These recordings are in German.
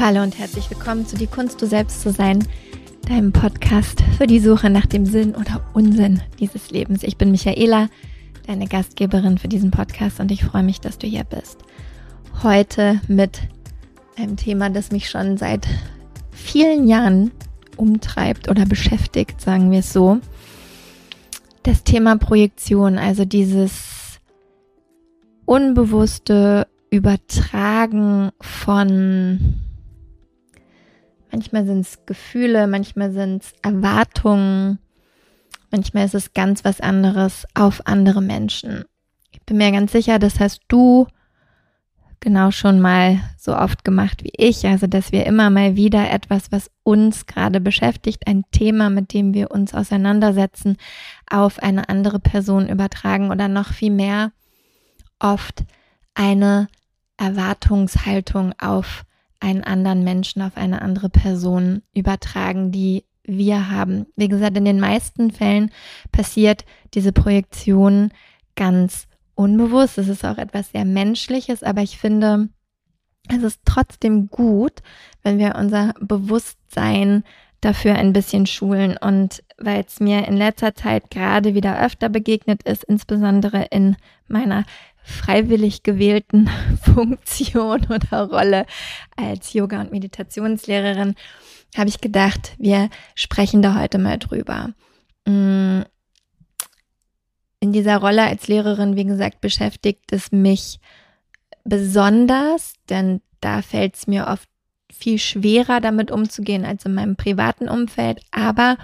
Hallo und herzlich willkommen zu Die Kunst, du selbst zu sein, deinem Podcast für die Suche nach dem Sinn oder Unsinn dieses Lebens. Ich bin Michaela, deine Gastgeberin für diesen Podcast und ich freue mich, dass du hier bist. Heute mit einem Thema, das mich schon seit vielen Jahren umtreibt oder beschäftigt, sagen wir es so. Das Thema Projektion, also dieses unbewusste Übertragen von Manchmal sind es Gefühle, manchmal sind es Erwartungen, manchmal ist es ganz was anderes auf andere Menschen. Ich bin mir ganz sicher, das hast du genau schon mal so oft gemacht wie ich, also dass wir immer mal wieder etwas, was uns gerade beschäftigt, ein Thema, mit dem wir uns auseinandersetzen, auf eine andere Person übertragen oder noch viel mehr oft eine Erwartungshaltung auf einen anderen Menschen auf eine andere Person übertragen, die wir haben. Wie gesagt, in den meisten Fällen passiert diese Projektion ganz unbewusst. Es ist auch etwas sehr Menschliches, aber ich finde, es ist trotzdem gut, wenn wir unser Bewusstsein dafür ein bisschen schulen. Und weil es mir in letzter Zeit gerade wieder öfter begegnet ist, insbesondere in meiner freiwillig gewählten Funktion oder Rolle als Yoga- und Meditationslehrerin, habe ich gedacht, wir sprechen da heute mal drüber. Mm. In dieser Rolle als Lehrerin, wie gesagt, beschäftigt es mich besonders, denn da fällt es mir oft viel schwerer, damit umzugehen als in meinem privaten Umfeld. Aber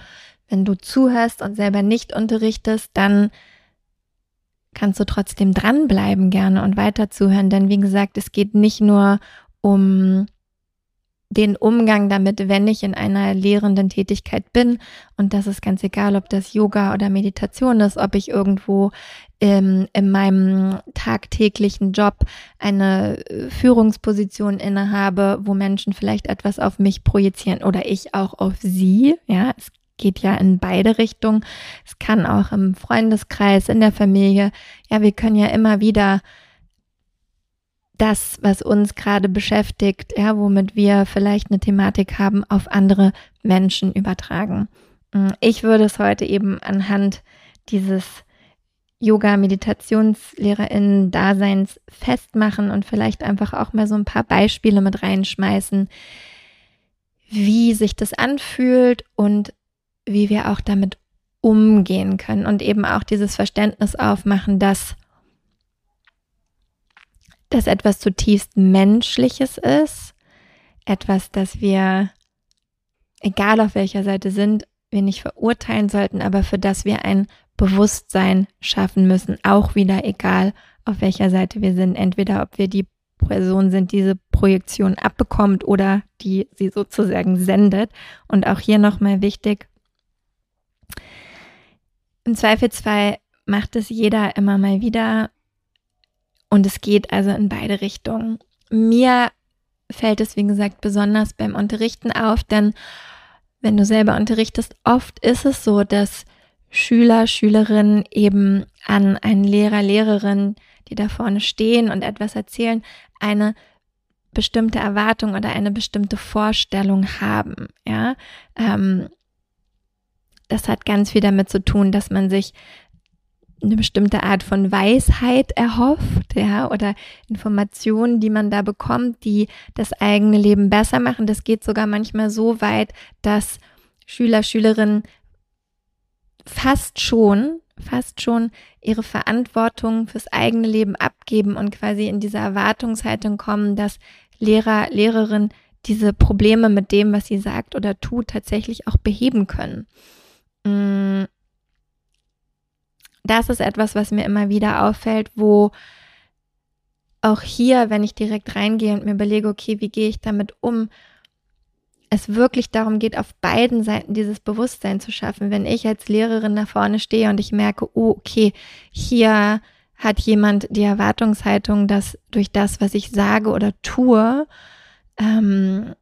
wenn du zuhörst und selber nicht unterrichtest, dann kannst du trotzdem dranbleiben gerne und weiter zuhören. Denn wie gesagt, es geht nicht nur um den Umgang damit, wenn ich in einer lehrenden Tätigkeit bin. Und das ist ganz egal, ob das Yoga oder Meditation ist, ob ich irgendwo ähm, in meinem tagtäglichen Job eine äh, Führungsposition innehabe, wo Menschen vielleicht etwas auf mich projizieren oder ich auch auf sie. Ja, es geht ja in beide Richtungen. Es kann auch im Freundeskreis, in der Familie. Ja, wir können ja immer wieder das, was uns gerade beschäftigt, ja, womit wir vielleicht eine Thematik haben, auf andere Menschen übertragen. Mm, ich würde es heute eben anhand dieses Yoga-Meditationslehrerinnen-Daseins festmachen und vielleicht einfach auch mal so ein paar Beispiele mit reinschmeißen, wie sich das anfühlt und wie wir auch damit umgehen können und eben auch dieses Verständnis aufmachen, dass das etwas zutiefst Menschliches ist, etwas, das wir, egal auf welcher Seite sind, wir nicht verurteilen sollten, aber für das wir ein Bewusstsein schaffen müssen, auch wieder egal auf welcher Seite wir sind, entweder ob wir die Person sind, die diese Projektion abbekommt oder die sie sozusagen sendet. Und auch hier nochmal wichtig, im Zweifelsfall macht es jeder immer mal wieder und es geht also in beide Richtungen. Mir fällt es, wie gesagt, besonders beim Unterrichten auf, denn wenn du selber unterrichtest, oft ist es so, dass Schüler, Schülerinnen eben an einen Lehrer, Lehrerin, die da vorne stehen und etwas erzählen, eine bestimmte Erwartung oder eine bestimmte Vorstellung haben. Ja, ähm, das hat ganz viel damit zu tun, dass man sich eine bestimmte Art von Weisheit erhofft, ja, oder Informationen, die man da bekommt, die das eigene Leben besser machen. Das geht sogar manchmal so weit, dass Schüler, Schülerinnen fast schon, fast schon ihre Verantwortung fürs eigene Leben abgeben und quasi in diese Erwartungshaltung kommen, dass Lehrer, Lehrerin diese Probleme mit dem, was sie sagt oder tut, tatsächlich auch beheben können. Das ist etwas, was mir immer wieder auffällt, wo auch hier, wenn ich direkt reingehe und mir überlege, okay, wie gehe ich damit um, es wirklich darum geht, auf beiden Seiten dieses Bewusstsein zu schaffen. Wenn ich als Lehrerin da vorne stehe und ich merke, oh, okay, hier hat jemand die Erwartungshaltung, dass durch das, was ich sage oder tue, ähm,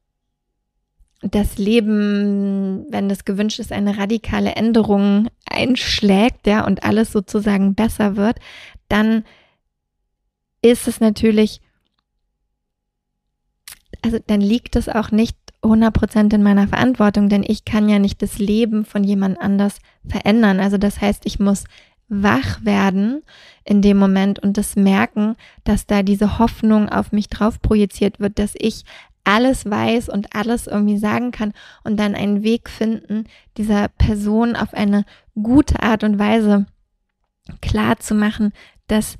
das Leben, wenn das gewünscht ist, eine radikale Änderung einschlägt, ja, und alles sozusagen besser wird, dann ist es natürlich also dann liegt es auch nicht 100% in meiner Verantwortung, denn ich kann ja nicht das Leben von jemand anders verändern. Also das heißt, ich muss wach werden in dem Moment und das merken, dass da diese Hoffnung auf mich drauf projiziert wird, dass ich alles weiß und alles irgendwie sagen kann und dann einen Weg finden, dieser Person auf eine gute Art und Weise klar zu machen, dass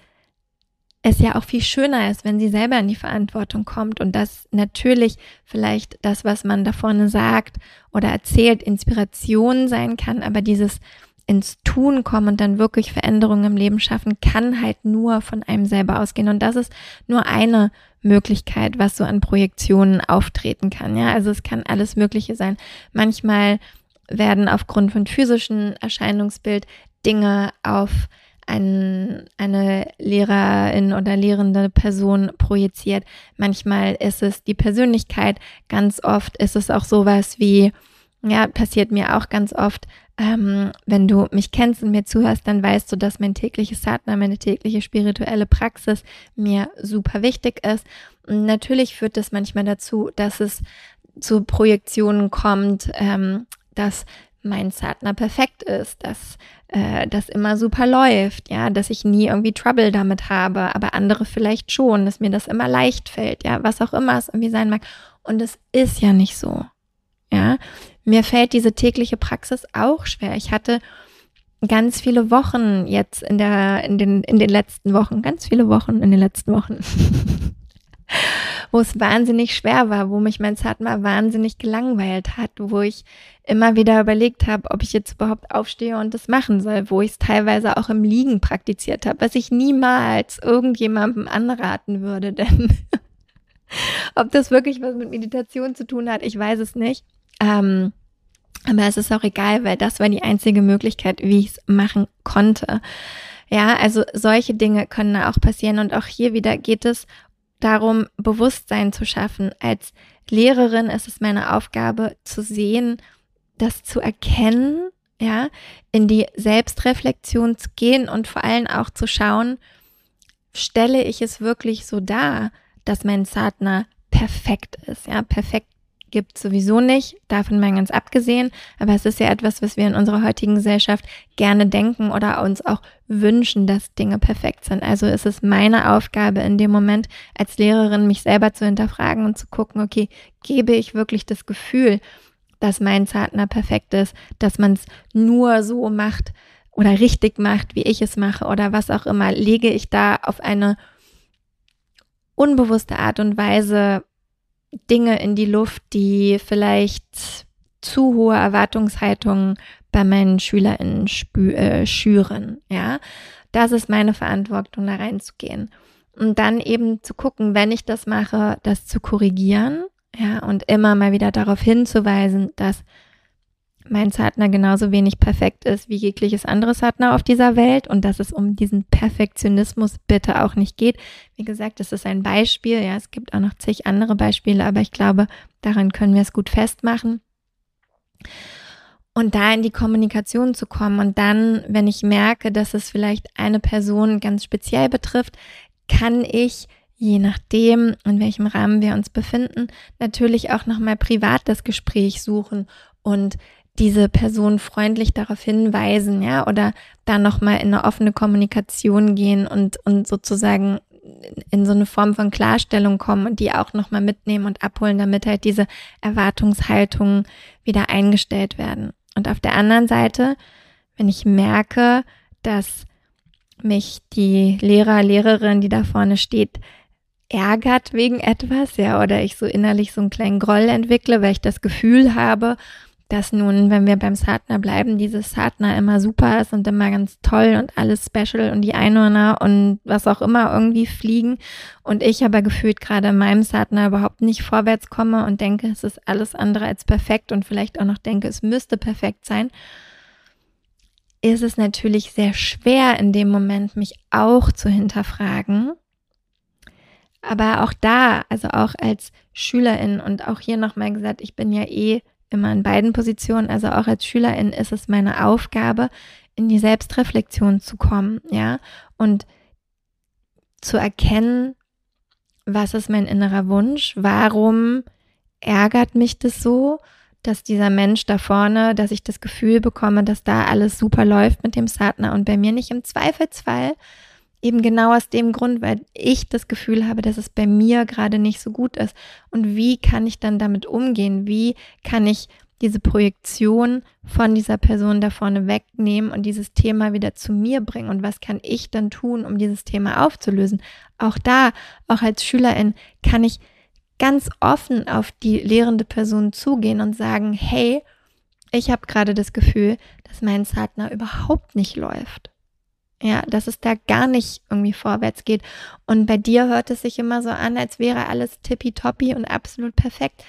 es ja auch viel schöner ist, wenn sie selber in die Verantwortung kommt und dass natürlich vielleicht das, was man da vorne sagt oder erzählt, Inspiration sein kann, aber dieses ins Tun kommen und dann wirklich Veränderungen im Leben schaffen, kann halt nur von einem selber ausgehen. Und das ist nur eine Möglichkeit, was so an Projektionen auftreten kann. Ja, also es kann alles Mögliche sein. Manchmal werden aufgrund von physischen Erscheinungsbild Dinge auf ein, eine Lehrerin oder lehrende Person projiziert. Manchmal ist es die Persönlichkeit. Ganz oft ist es auch sowas wie, ja, passiert mir auch ganz oft, ähm, wenn du mich kennst und mir zuhörst, dann weißt du, dass mein tägliches Satna, meine tägliche spirituelle Praxis mir super wichtig ist. Und natürlich führt das manchmal dazu, dass es zu Projektionen kommt, ähm, dass mein Satna perfekt ist, dass äh, das immer super läuft, ja, dass ich nie irgendwie Trouble damit habe, aber andere vielleicht schon, dass mir das immer leicht fällt, ja, was auch immer es irgendwie sein mag. Und es ist ja nicht so. Ja, mir fällt diese tägliche Praxis auch schwer. Ich hatte ganz viele Wochen jetzt in der, in den, in den letzten Wochen, ganz viele Wochen in den letzten Wochen, wo es wahnsinnig schwer war, wo mich mein Zatma wahnsinnig gelangweilt hat, wo ich immer wieder überlegt habe, ob ich jetzt überhaupt aufstehe und das machen soll, wo ich es teilweise auch im Liegen praktiziert habe, was ich niemals irgendjemandem anraten würde, denn ob das wirklich was mit Meditation zu tun hat, ich weiß es nicht. Ähm, aber es ist auch egal, weil das war die einzige Möglichkeit, wie ich es machen konnte. Ja, also solche Dinge können auch passieren und auch hier wieder geht es darum, Bewusstsein zu schaffen. Als Lehrerin ist es meine Aufgabe zu sehen, das zu erkennen, ja, in die Selbstreflexion zu gehen und vor allem auch zu schauen, stelle ich es wirklich so dar, dass mein Partner perfekt ist, ja, perfekt gibt sowieso nicht, davon mal ganz abgesehen, aber es ist ja etwas, was wir in unserer heutigen Gesellschaft gerne denken oder uns auch wünschen, dass Dinge perfekt sind. Also ist es meine Aufgabe in dem Moment als Lehrerin, mich selber zu hinterfragen und zu gucken, okay, gebe ich wirklich das Gefühl, dass mein Partner perfekt ist, dass man es nur so macht oder richtig macht, wie ich es mache oder was auch immer, lege ich da auf eine unbewusste Art und Weise Dinge in die Luft, die vielleicht zu hohe Erwartungshaltungen bei meinen SchülerInnen spü äh, schüren, ja. Das ist meine Verantwortung, da reinzugehen. Und dann eben zu gucken, wenn ich das mache, das zu korrigieren, ja, und immer mal wieder darauf hinzuweisen, dass mein Partner genauso wenig perfekt ist wie jegliches anderes Partner auf dieser Welt und dass es um diesen Perfektionismus bitte auch nicht geht. Wie gesagt, das ist ein Beispiel. Ja, es gibt auch noch zig andere Beispiele, aber ich glaube, daran können wir es gut festmachen. Und da in die Kommunikation zu kommen und dann, wenn ich merke, dass es vielleicht eine Person ganz speziell betrifft, kann ich je nachdem, in welchem Rahmen wir uns befinden, natürlich auch nochmal privat das Gespräch suchen und diese Person freundlich darauf hinweisen, ja, oder da nochmal in eine offene Kommunikation gehen und, und sozusagen in so eine Form von Klarstellung kommen und die auch nochmal mitnehmen und abholen, damit halt diese Erwartungshaltungen wieder eingestellt werden. Und auf der anderen Seite, wenn ich merke, dass mich die Lehrer, Lehrerin, die da vorne steht, ärgert wegen etwas, ja, oder ich so innerlich so einen kleinen Groll entwickle, weil ich das Gefühl habe, dass nun, wenn wir beim Satna bleiben, dieses Satna immer super ist und immer ganz toll und alles special und die Einhörner und was auch immer irgendwie fliegen und ich aber gefühlt gerade in meinem Satna überhaupt nicht vorwärts komme und denke, es ist alles andere als perfekt und vielleicht auch noch denke, es müsste perfekt sein, ist es natürlich sehr schwer in dem Moment, mich auch zu hinterfragen. Aber auch da, also auch als Schülerin und auch hier nochmal gesagt, ich bin ja eh immer in beiden Positionen, also auch als Schülerin ist es meine Aufgabe, in die Selbstreflexion zu kommen, ja, und zu erkennen, was ist mein innerer Wunsch? Warum ärgert mich das so, dass dieser Mensch da vorne, dass ich das Gefühl bekomme, dass da alles super läuft mit dem Satner und bei mir nicht im Zweifelsfall eben genau aus dem Grund, weil ich das Gefühl habe, dass es bei mir gerade nicht so gut ist. Und wie kann ich dann damit umgehen? Wie kann ich diese Projektion von dieser Person da vorne wegnehmen und dieses Thema wieder zu mir bringen? Und was kann ich dann tun, um dieses Thema aufzulösen? Auch da, auch als Schülerin, kann ich ganz offen auf die lehrende Person zugehen und sagen, hey, ich habe gerade das Gefühl, dass mein Partner überhaupt nicht läuft. Ja, dass es da gar nicht irgendwie vorwärts geht. Und bei dir hört es sich immer so an, als wäre alles tippitoppi und absolut perfekt.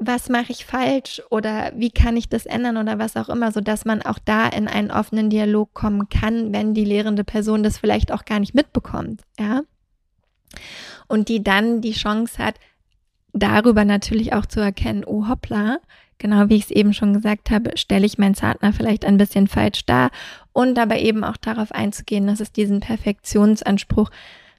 Was mache ich falsch oder wie kann ich das ändern oder was auch immer, so dass man auch da in einen offenen Dialog kommen kann, wenn die lehrende Person das vielleicht auch gar nicht mitbekommt, ja. Und die dann die Chance hat, darüber natürlich auch zu erkennen, oh hoppla, genau wie ich es eben schon gesagt habe, stelle ich meinen Partner vielleicht ein bisschen falsch dar und aber eben auch darauf einzugehen, dass es diesen Perfektionsanspruch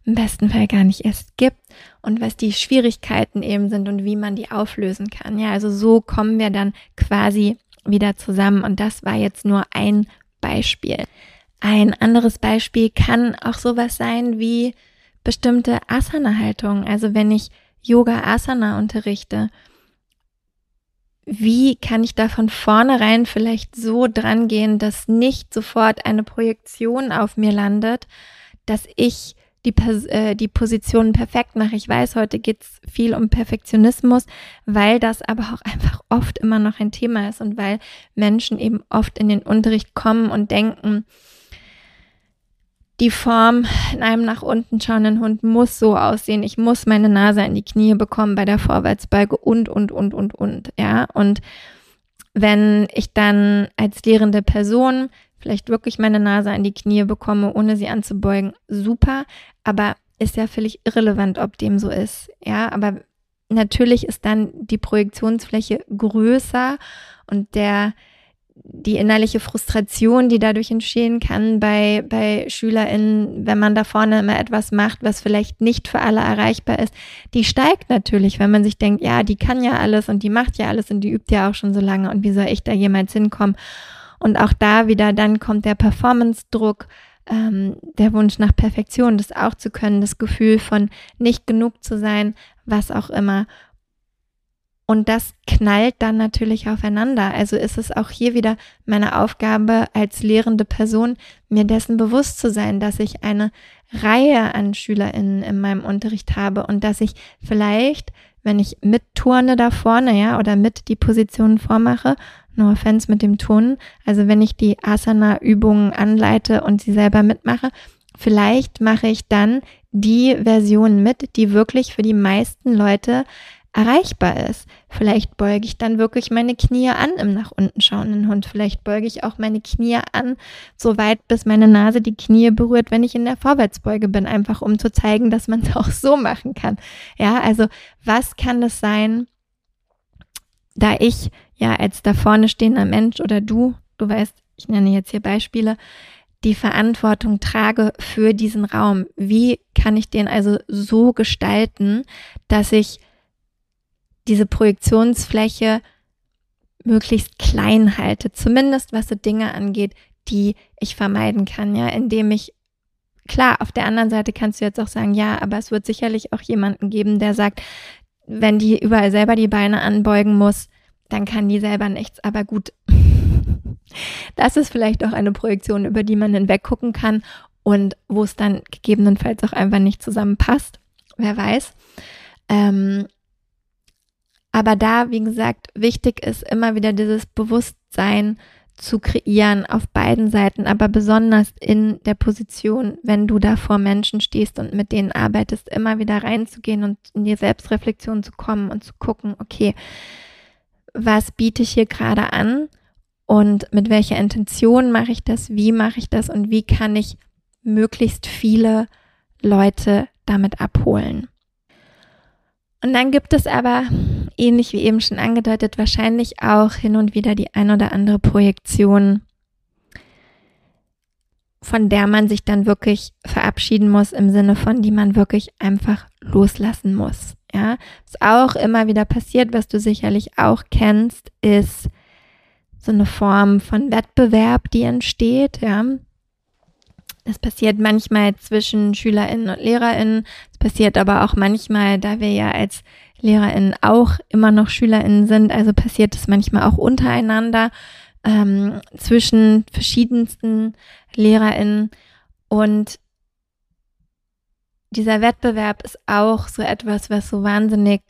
im besten Fall gar nicht erst gibt und was die Schwierigkeiten eben sind und wie man die auflösen kann. Ja, also so kommen wir dann quasi wieder zusammen und das war jetzt nur ein Beispiel. Ein anderes Beispiel kann auch sowas sein wie bestimmte Asana-Haltungen. Also wenn ich Yoga Asana unterrichte, wie kann ich da von vornherein vielleicht so dran gehen, dass nicht sofort eine Projektion auf mir landet, dass ich die, äh, die Positionen perfekt mache. Ich weiß, heute geht es viel um Perfektionismus, weil das aber auch einfach oft immer noch ein Thema ist und weil Menschen eben oft in den Unterricht kommen und denken, die Form in einem nach unten schauenden Hund muss so aussehen. Ich muss meine Nase in die Knie bekommen bei der Vorwärtsbeuge und, und, und, und, und, ja. Und wenn ich dann als lehrende Person vielleicht wirklich meine Nase in die Knie bekomme, ohne sie anzubeugen, super. Aber ist ja völlig irrelevant, ob dem so ist, ja. Aber natürlich ist dann die Projektionsfläche größer und der die innerliche Frustration, die dadurch entstehen kann bei, bei SchülerInnen, wenn man da vorne immer etwas macht, was vielleicht nicht für alle erreichbar ist, die steigt natürlich, wenn man sich denkt, ja, die kann ja alles und die macht ja alles und die übt ja auch schon so lange und wie soll ich da jemals hinkommen? Und auch da wieder, dann kommt der Performance-Druck, ähm, der Wunsch nach Perfektion, das auch zu können, das Gefühl von nicht genug zu sein, was auch immer. Und das knallt dann natürlich aufeinander. Also ist es auch hier wieder meine Aufgabe als lehrende Person, mir dessen bewusst zu sein, dass ich eine Reihe an SchülerInnen in meinem Unterricht habe und dass ich vielleicht, wenn ich mit turne da vorne, ja, oder mit die Positionen vormache, no offense mit dem Turnen, also wenn ich die Asana-Übungen anleite und sie selber mitmache, vielleicht mache ich dann die Version mit, die wirklich für die meisten Leute erreichbar ist. Vielleicht beuge ich dann wirklich meine Knie an im nach unten schauenden Hund. Vielleicht beuge ich auch meine Knie an, so weit, bis meine Nase die Knie berührt, wenn ich in der Vorwärtsbeuge bin, einfach um zu zeigen, dass man es auch so machen kann. Ja, also was kann es sein, da ich ja als da vorne stehender Mensch oder du, du weißt, ich nenne jetzt hier Beispiele, die Verantwortung trage für diesen Raum. Wie kann ich den also so gestalten, dass ich diese Projektionsfläche möglichst klein halte, zumindest was so Dinge angeht, die ich vermeiden kann, ja, indem ich klar, auf der anderen Seite kannst du jetzt auch sagen, ja, aber es wird sicherlich auch jemanden geben, der sagt, wenn die überall selber die Beine anbeugen muss, dann kann die selber nichts, aber gut. Das ist vielleicht auch eine Projektion, über die man hinweg gucken kann und wo es dann gegebenenfalls auch einfach nicht zusammenpasst. Wer weiß. Ähm, aber da, wie gesagt, wichtig ist immer wieder dieses Bewusstsein zu kreieren auf beiden Seiten, aber besonders in der Position, wenn du da vor Menschen stehst und mit denen arbeitest, immer wieder reinzugehen und in die Selbstreflexion zu kommen und zu gucken, okay, was biete ich hier gerade an und mit welcher Intention mache ich das, wie mache ich das und wie kann ich möglichst viele Leute damit abholen. Und dann gibt es aber, ähnlich wie eben schon angedeutet, wahrscheinlich auch hin und wieder die ein oder andere Projektion, von der man sich dann wirklich verabschieden muss, im Sinne von, die man wirklich einfach loslassen muss. Ja, was auch immer wieder passiert, was du sicherlich auch kennst, ist so eine Form von Wettbewerb, die entsteht, ja. Das passiert manchmal zwischen SchülerInnen und LehrerInnen. Es passiert aber auch manchmal, da wir ja als LehrerInnen auch immer noch SchülerInnen sind, also passiert es manchmal auch untereinander ähm, zwischen verschiedensten LehrerInnen. Und dieser Wettbewerb ist auch so etwas, was so wahnsinnig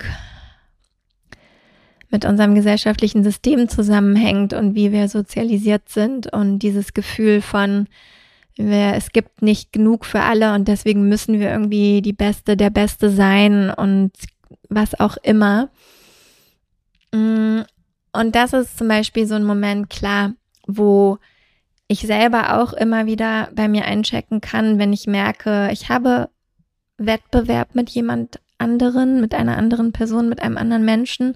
mit unserem gesellschaftlichen System zusammenhängt und wie wir sozialisiert sind und dieses Gefühl von, es gibt nicht genug für alle und deswegen müssen wir irgendwie die Beste, der Beste sein und was auch immer. Mm, und das ist zum Beispiel so ein Moment, klar, wo ich selber auch immer wieder bei mir einchecken kann, wenn ich merke, ich habe Wettbewerb mit jemand anderen, mit einer anderen Person, mit einem anderen Menschen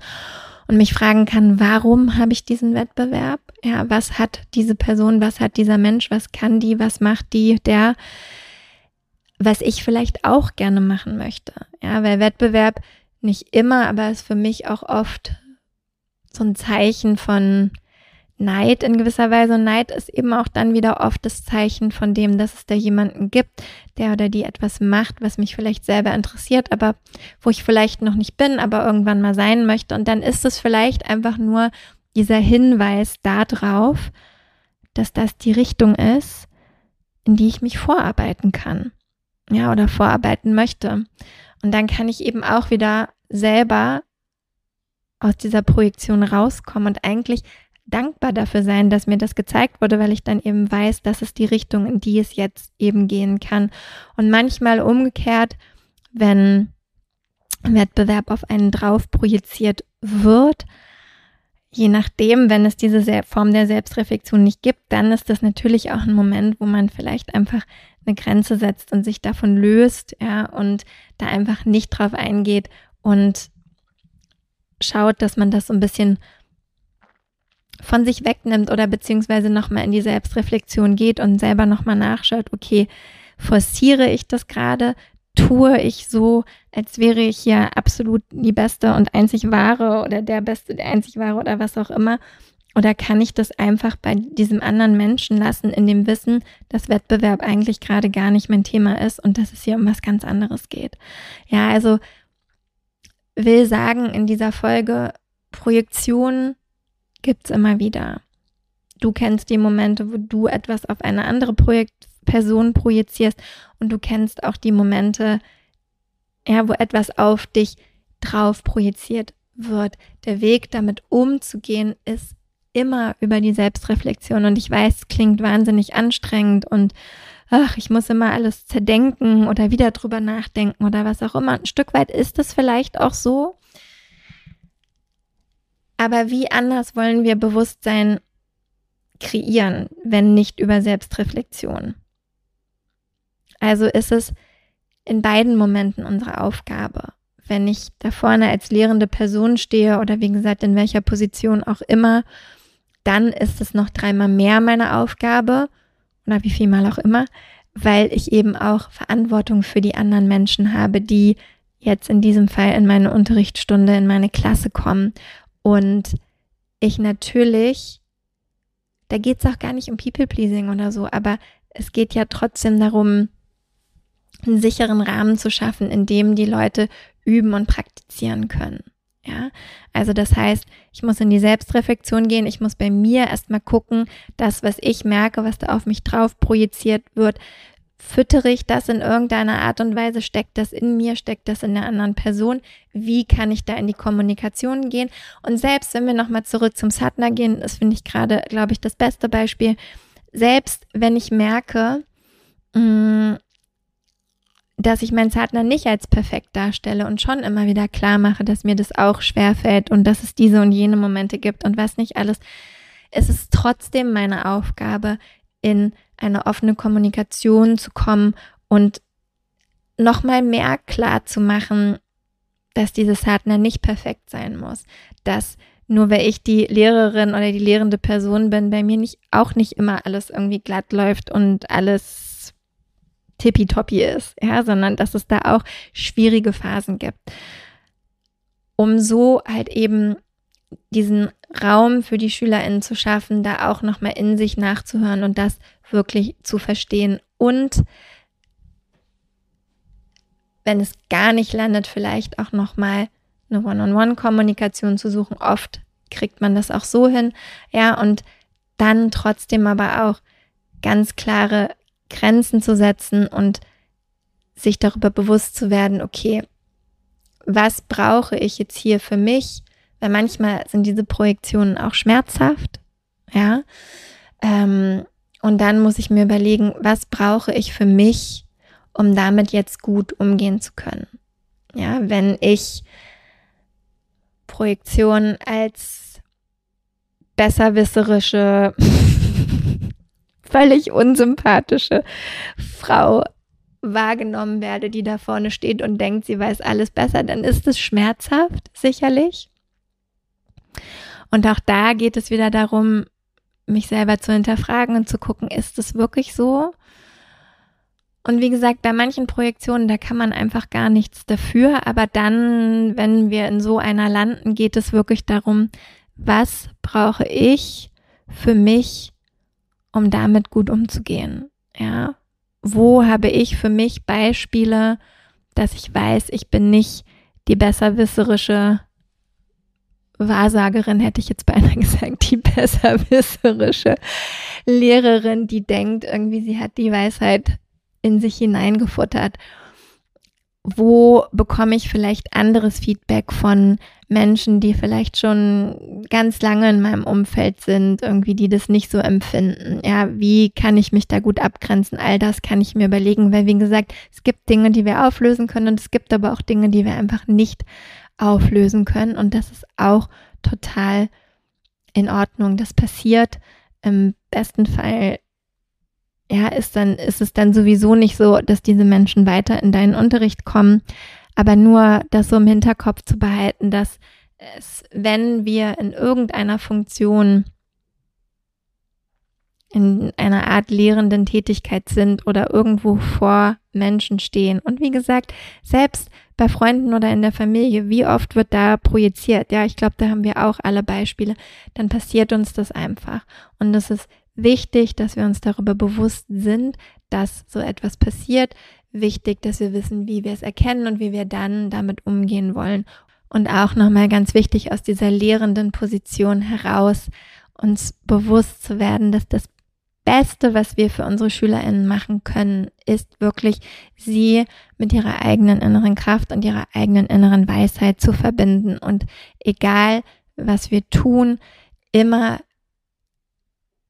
und mich fragen kann, warum habe ich diesen Wettbewerb? Ja, was hat diese Person, was hat dieser Mensch, was kann die, was macht die, der, was ich vielleicht auch gerne machen möchte. Ja, weil Wettbewerb nicht immer, aber ist für mich auch oft so ein Zeichen von Neid in gewisser Weise. Und Neid ist eben auch dann wieder oft das Zeichen von dem, dass es da jemanden gibt, der oder die etwas macht, was mich vielleicht selber interessiert, aber wo ich vielleicht noch nicht bin, aber irgendwann mal sein möchte. Und dann ist es vielleicht einfach nur dieser Hinweis darauf, dass das die Richtung ist, in die ich mich vorarbeiten kann. Ja, oder vorarbeiten möchte. Und dann kann ich eben auch wieder selber aus dieser Projektion rauskommen und eigentlich dankbar dafür sein, dass mir das gezeigt wurde, weil ich dann eben weiß, das ist die Richtung, in die es jetzt eben gehen kann. Und manchmal umgekehrt, wenn Wettbewerb auf einen drauf projiziert wird, je nachdem, wenn es diese Form der Selbstreflexion nicht gibt, dann ist das natürlich auch ein Moment, wo man vielleicht einfach eine Grenze setzt und sich davon löst, ja, und da einfach nicht drauf eingeht und schaut, dass man das so ein bisschen von sich wegnimmt oder beziehungsweise nochmal in die Selbstreflexion geht und selber nochmal nachschaut, okay, forciere ich das gerade? Tue ich so, als wäre ich hier absolut die beste und einzig wahre oder der beste, der einzig wahre oder was auch immer? Oder kann ich das einfach bei diesem anderen Menschen lassen, in dem Wissen, dass Wettbewerb eigentlich gerade gar nicht mein Thema ist und dass es hier um was ganz anderes geht? Ja, also will sagen in dieser Folge, Projektion gibt's immer wieder. Du kennst die Momente, wo du etwas auf eine andere Projekt Person projizierst und du kennst auch die Momente, ja, wo etwas auf dich drauf projiziert wird. Der Weg damit umzugehen ist immer über die Selbstreflexion und ich weiß, es klingt wahnsinnig anstrengend und ach, ich muss immer alles zerdenken oder wieder drüber nachdenken oder was auch immer. Ein Stück weit ist es vielleicht auch so. Aber wie anders wollen wir Bewusstsein kreieren, wenn nicht über Selbstreflexion? Also ist es in beiden Momenten unsere Aufgabe. Wenn ich da vorne als lehrende Person stehe oder wie gesagt in welcher Position auch immer, dann ist es noch dreimal mehr meine Aufgabe oder wie viel mal auch immer, weil ich eben auch Verantwortung für die anderen Menschen habe, die jetzt in diesem Fall in meine Unterrichtsstunde, in meine Klasse kommen. Und ich natürlich, da geht es auch gar nicht um People-Pleasing oder so, aber es geht ja trotzdem darum, einen sicheren Rahmen zu schaffen, in dem die Leute üben und praktizieren können. Ja, also das heißt, ich muss in die Selbstreflexion gehen, ich muss bei mir erstmal gucken, das, was ich merke, was da auf mich drauf projiziert wird, füttere ich das in irgendeiner Art und Weise, steckt das in mir, steckt das in der anderen Person, wie kann ich da in die Kommunikation gehen? Und selbst wenn wir nochmal zurück zum Satna gehen, das finde ich gerade, glaube ich, das beste Beispiel, selbst wenn ich merke, mh, mm, dass ich meinen Partner nicht als perfekt darstelle und schon immer wieder klar mache, dass mir das auch schwer fällt und dass es diese und jene Momente gibt und was nicht alles. Es ist trotzdem meine Aufgabe, in eine offene Kommunikation zu kommen und nochmal mehr klar zu machen, dass dieses Partner nicht perfekt sein muss, dass nur weil ich die Lehrerin oder die lehrende Person bin, bei mir nicht auch nicht immer alles irgendwie glatt läuft und alles tippitoppi ist, ja, sondern dass es da auch schwierige Phasen gibt. Um so halt eben diesen Raum für die SchülerInnen zu schaffen, da auch nochmal in sich nachzuhören und das wirklich zu verstehen und wenn es gar nicht landet, vielleicht auch nochmal eine One-on-One-Kommunikation zu suchen. Oft kriegt man das auch so hin. Ja, und dann trotzdem aber auch ganz klare Grenzen zu setzen und sich darüber bewusst zu werden, okay, was brauche ich jetzt hier für mich? Weil manchmal sind diese Projektionen auch schmerzhaft, ja. Ähm, und dann muss ich mir überlegen, was brauche ich für mich, um damit jetzt gut umgehen zu können. Ja, wenn ich Projektion als besserwisserische, völlig unsympathische Frau wahrgenommen werde, die da vorne steht und denkt, sie weiß alles besser, dann ist es schmerzhaft, sicherlich. Und auch da geht es wieder darum, mich selber zu hinterfragen und zu gucken, ist es wirklich so? Und wie gesagt, bei manchen Projektionen, da kann man einfach gar nichts dafür. Aber dann, wenn wir in so einer landen, geht es wirklich darum, was brauche ich für mich, um damit gut umzugehen? Ja. Wo habe ich für mich Beispiele, dass ich weiß, ich bin nicht die besserwisserische Wahrsagerin, hätte ich jetzt beinahe gesagt, die besserwisserische Lehrerin, die denkt, irgendwie sie hat die Weisheit in sich hineingefuttert? Wo bekomme ich vielleicht anderes Feedback von Menschen, die vielleicht schon ganz lange in meinem Umfeld sind, irgendwie, die das nicht so empfinden? Ja, wie kann ich mich da gut abgrenzen? All das kann ich mir überlegen, weil wie gesagt, es gibt Dinge, die wir auflösen können und es gibt aber auch Dinge, die wir einfach nicht auflösen können und das ist auch total in Ordnung. Das passiert im besten Fall ja, ist dann, ist es dann sowieso nicht so, dass diese Menschen weiter in deinen Unterricht kommen. Aber nur das so im Hinterkopf zu behalten, dass es, wenn wir in irgendeiner Funktion in einer Art lehrenden Tätigkeit sind oder irgendwo vor Menschen stehen. Und wie gesagt, selbst bei Freunden oder in der Familie, wie oft wird da projiziert? Ja, ich glaube, da haben wir auch alle Beispiele. Dann passiert uns das einfach. Und es ist wichtig, dass wir uns darüber bewusst sind, dass so etwas passiert. Wichtig, dass wir wissen, wie wir es erkennen und wie wir dann damit umgehen wollen. Und auch nochmal ganz wichtig, aus dieser lehrenden Position heraus uns bewusst zu werden, dass das Beste, was wir für unsere SchülerInnen machen können, ist wirklich, sie mit ihrer eigenen inneren Kraft und ihrer eigenen inneren Weisheit zu verbinden. Und egal, was wir tun, immer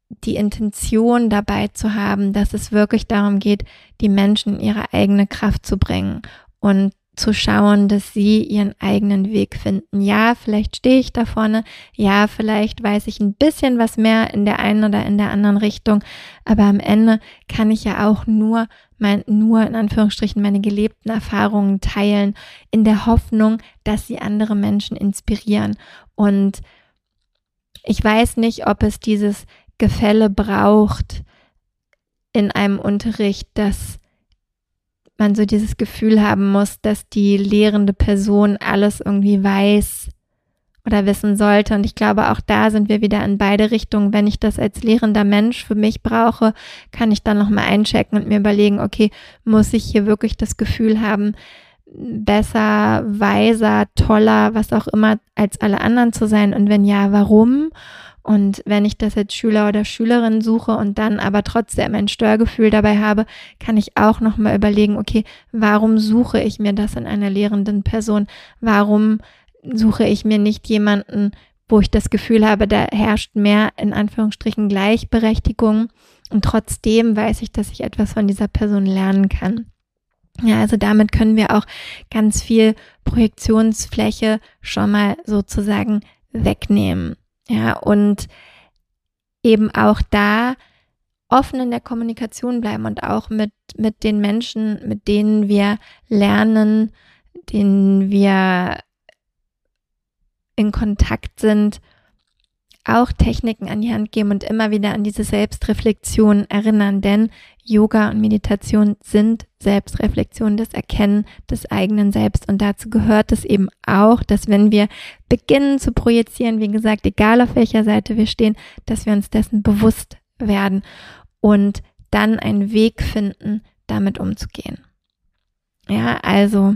die Intention dabei zu haben, dass es wirklich darum geht, die Menschen in ihre eigene Kraft zu bringen und zu schauen, dass sie ihren eigenen Weg finden. Ja, vielleicht stehe ich da vorne. Ja, vielleicht weiß ich ein bisschen was mehr in der einen oder in der anderen Richtung. Aber am Ende kann ich ja auch nur mein, nur in Anführungsstrichen meine gelebten Erfahrungen teilen in der Hoffnung, dass sie andere Menschen inspirieren. Und ich weiß nicht, ob es dieses Gefälle braucht in einem Unterricht, dass man so dieses Gefühl haben muss, dass die lehrende Person alles irgendwie weiß oder wissen sollte. Und ich glaube, auch da sind wir wieder in beide Richtungen. Wenn ich das als lehrender Mensch für mich brauche, kann ich dann nochmal einchecken und mir überlegen, okay, muss ich hier wirklich das Gefühl haben, besser, weiser, toller, was auch immer als alle anderen zu sein? Und wenn ja, warum? Und wenn ich das als Schüler oder Schülerin suche und dann aber trotzdem ein Störgefühl dabei habe, kann ich auch nochmal überlegen, okay, warum suche ich mir das in einer lehrenden Person? Warum suche ich mir nicht jemanden, wo ich das Gefühl habe, da herrscht mehr in Anführungsstrichen Gleichberechtigung und trotzdem weiß ich, dass ich etwas von dieser Person lernen kann. Ja, also damit können wir auch ganz viel Projektionsfläche schon mal sozusagen wegnehmen. Ja, und eben auch da offen in der Kommunikation bleiben und auch mit, mit den Menschen, mit denen wir lernen, denen wir in Kontakt sind, auch Techniken an die Hand geben und immer wieder an diese Selbstreflexion erinnern, denn Yoga und Meditation sind Selbstreflexion, das Erkennen des eigenen Selbst und dazu gehört es eben auch, dass wenn wir beginnen zu projizieren, wie gesagt, egal auf welcher Seite wir stehen, dass wir uns dessen bewusst werden und dann einen Weg finden, damit umzugehen. Ja, also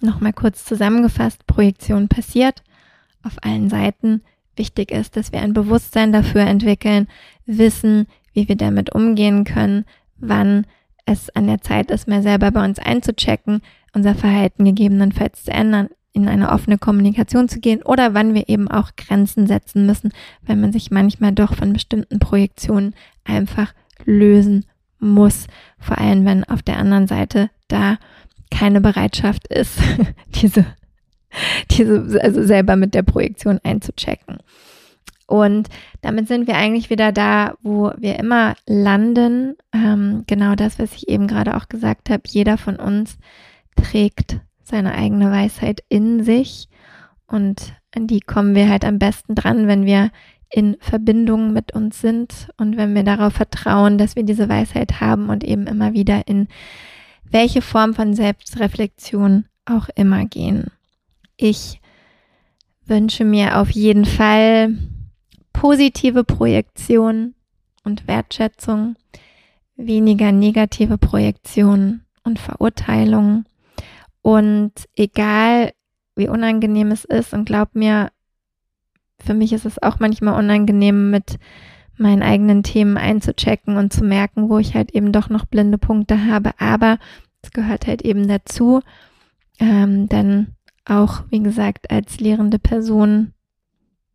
nochmal kurz zusammengefasst, Projektion passiert auf allen Seiten wichtig ist, dass wir ein Bewusstsein dafür entwickeln, wissen, wie wir damit umgehen können, wann es an der Zeit ist, mehr selber bei uns einzuchecken, unser Verhalten gegebenenfalls zu ändern, in eine offene Kommunikation zu gehen oder wann wir eben auch Grenzen setzen müssen, wenn man sich manchmal doch von bestimmten Projektionen einfach lösen muss. Vor allem, wenn auf der anderen Seite da keine Bereitschaft ist, diese diese, also selber mit der Projektion einzuchecken. Und damit sind wir eigentlich wieder da, wo wir immer landen. Ähm, genau das, was ich eben gerade auch gesagt habe. Jeder von uns trägt seine eigene Weisheit in sich. Und an die kommen wir halt am besten dran, wenn wir in Verbindung mit uns sind und wenn wir darauf vertrauen, dass wir diese Weisheit haben und eben immer wieder in welche Form von Selbstreflexion auch immer gehen. Ich wünsche mir auf jeden Fall positive Projektion und Wertschätzung, weniger negative Projektion und Verurteilung. Und egal wie unangenehm es ist, und glaub mir, für mich ist es auch manchmal unangenehm, mit meinen eigenen Themen einzuchecken und zu merken, wo ich halt eben doch noch blinde Punkte habe. Aber es gehört halt eben dazu, ähm, denn auch, wie gesagt, als lehrende Person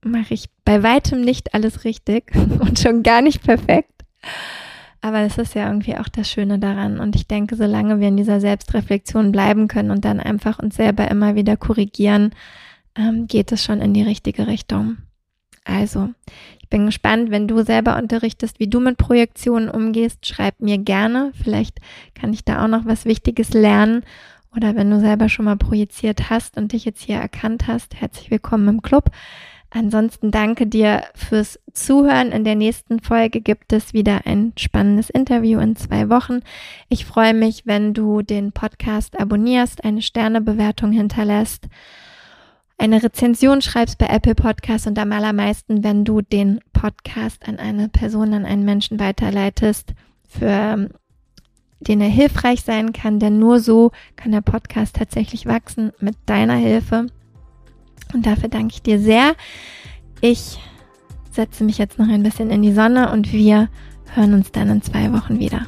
mache ich bei weitem nicht alles richtig und schon gar nicht perfekt. Aber das ist ja irgendwie auch das Schöne daran. Und ich denke, solange wir in dieser Selbstreflexion bleiben können und dann einfach uns selber immer wieder korrigieren, ähm, geht es schon in die richtige Richtung. Also, ich bin gespannt, wenn du selber unterrichtest, wie du mit Projektionen umgehst. Schreib mir gerne. Vielleicht kann ich da auch noch was Wichtiges lernen. Oder wenn du selber schon mal projiziert hast und dich jetzt hier erkannt hast, herzlich willkommen im Club. Ansonsten danke dir fürs Zuhören. In der nächsten Folge gibt es wieder ein spannendes Interview in zwei Wochen. Ich freue mich, wenn du den Podcast abonnierst, eine Sternebewertung hinterlässt, eine Rezension schreibst bei Apple Podcasts und am allermeisten, wenn du den Podcast an eine Person, an einen Menschen weiterleitest. Für den er hilfreich sein kann, denn nur so kann der Podcast tatsächlich wachsen mit deiner Hilfe. Und dafür danke ich dir sehr. Ich setze mich jetzt noch ein bisschen in die Sonne und wir hören uns dann in zwei Wochen wieder.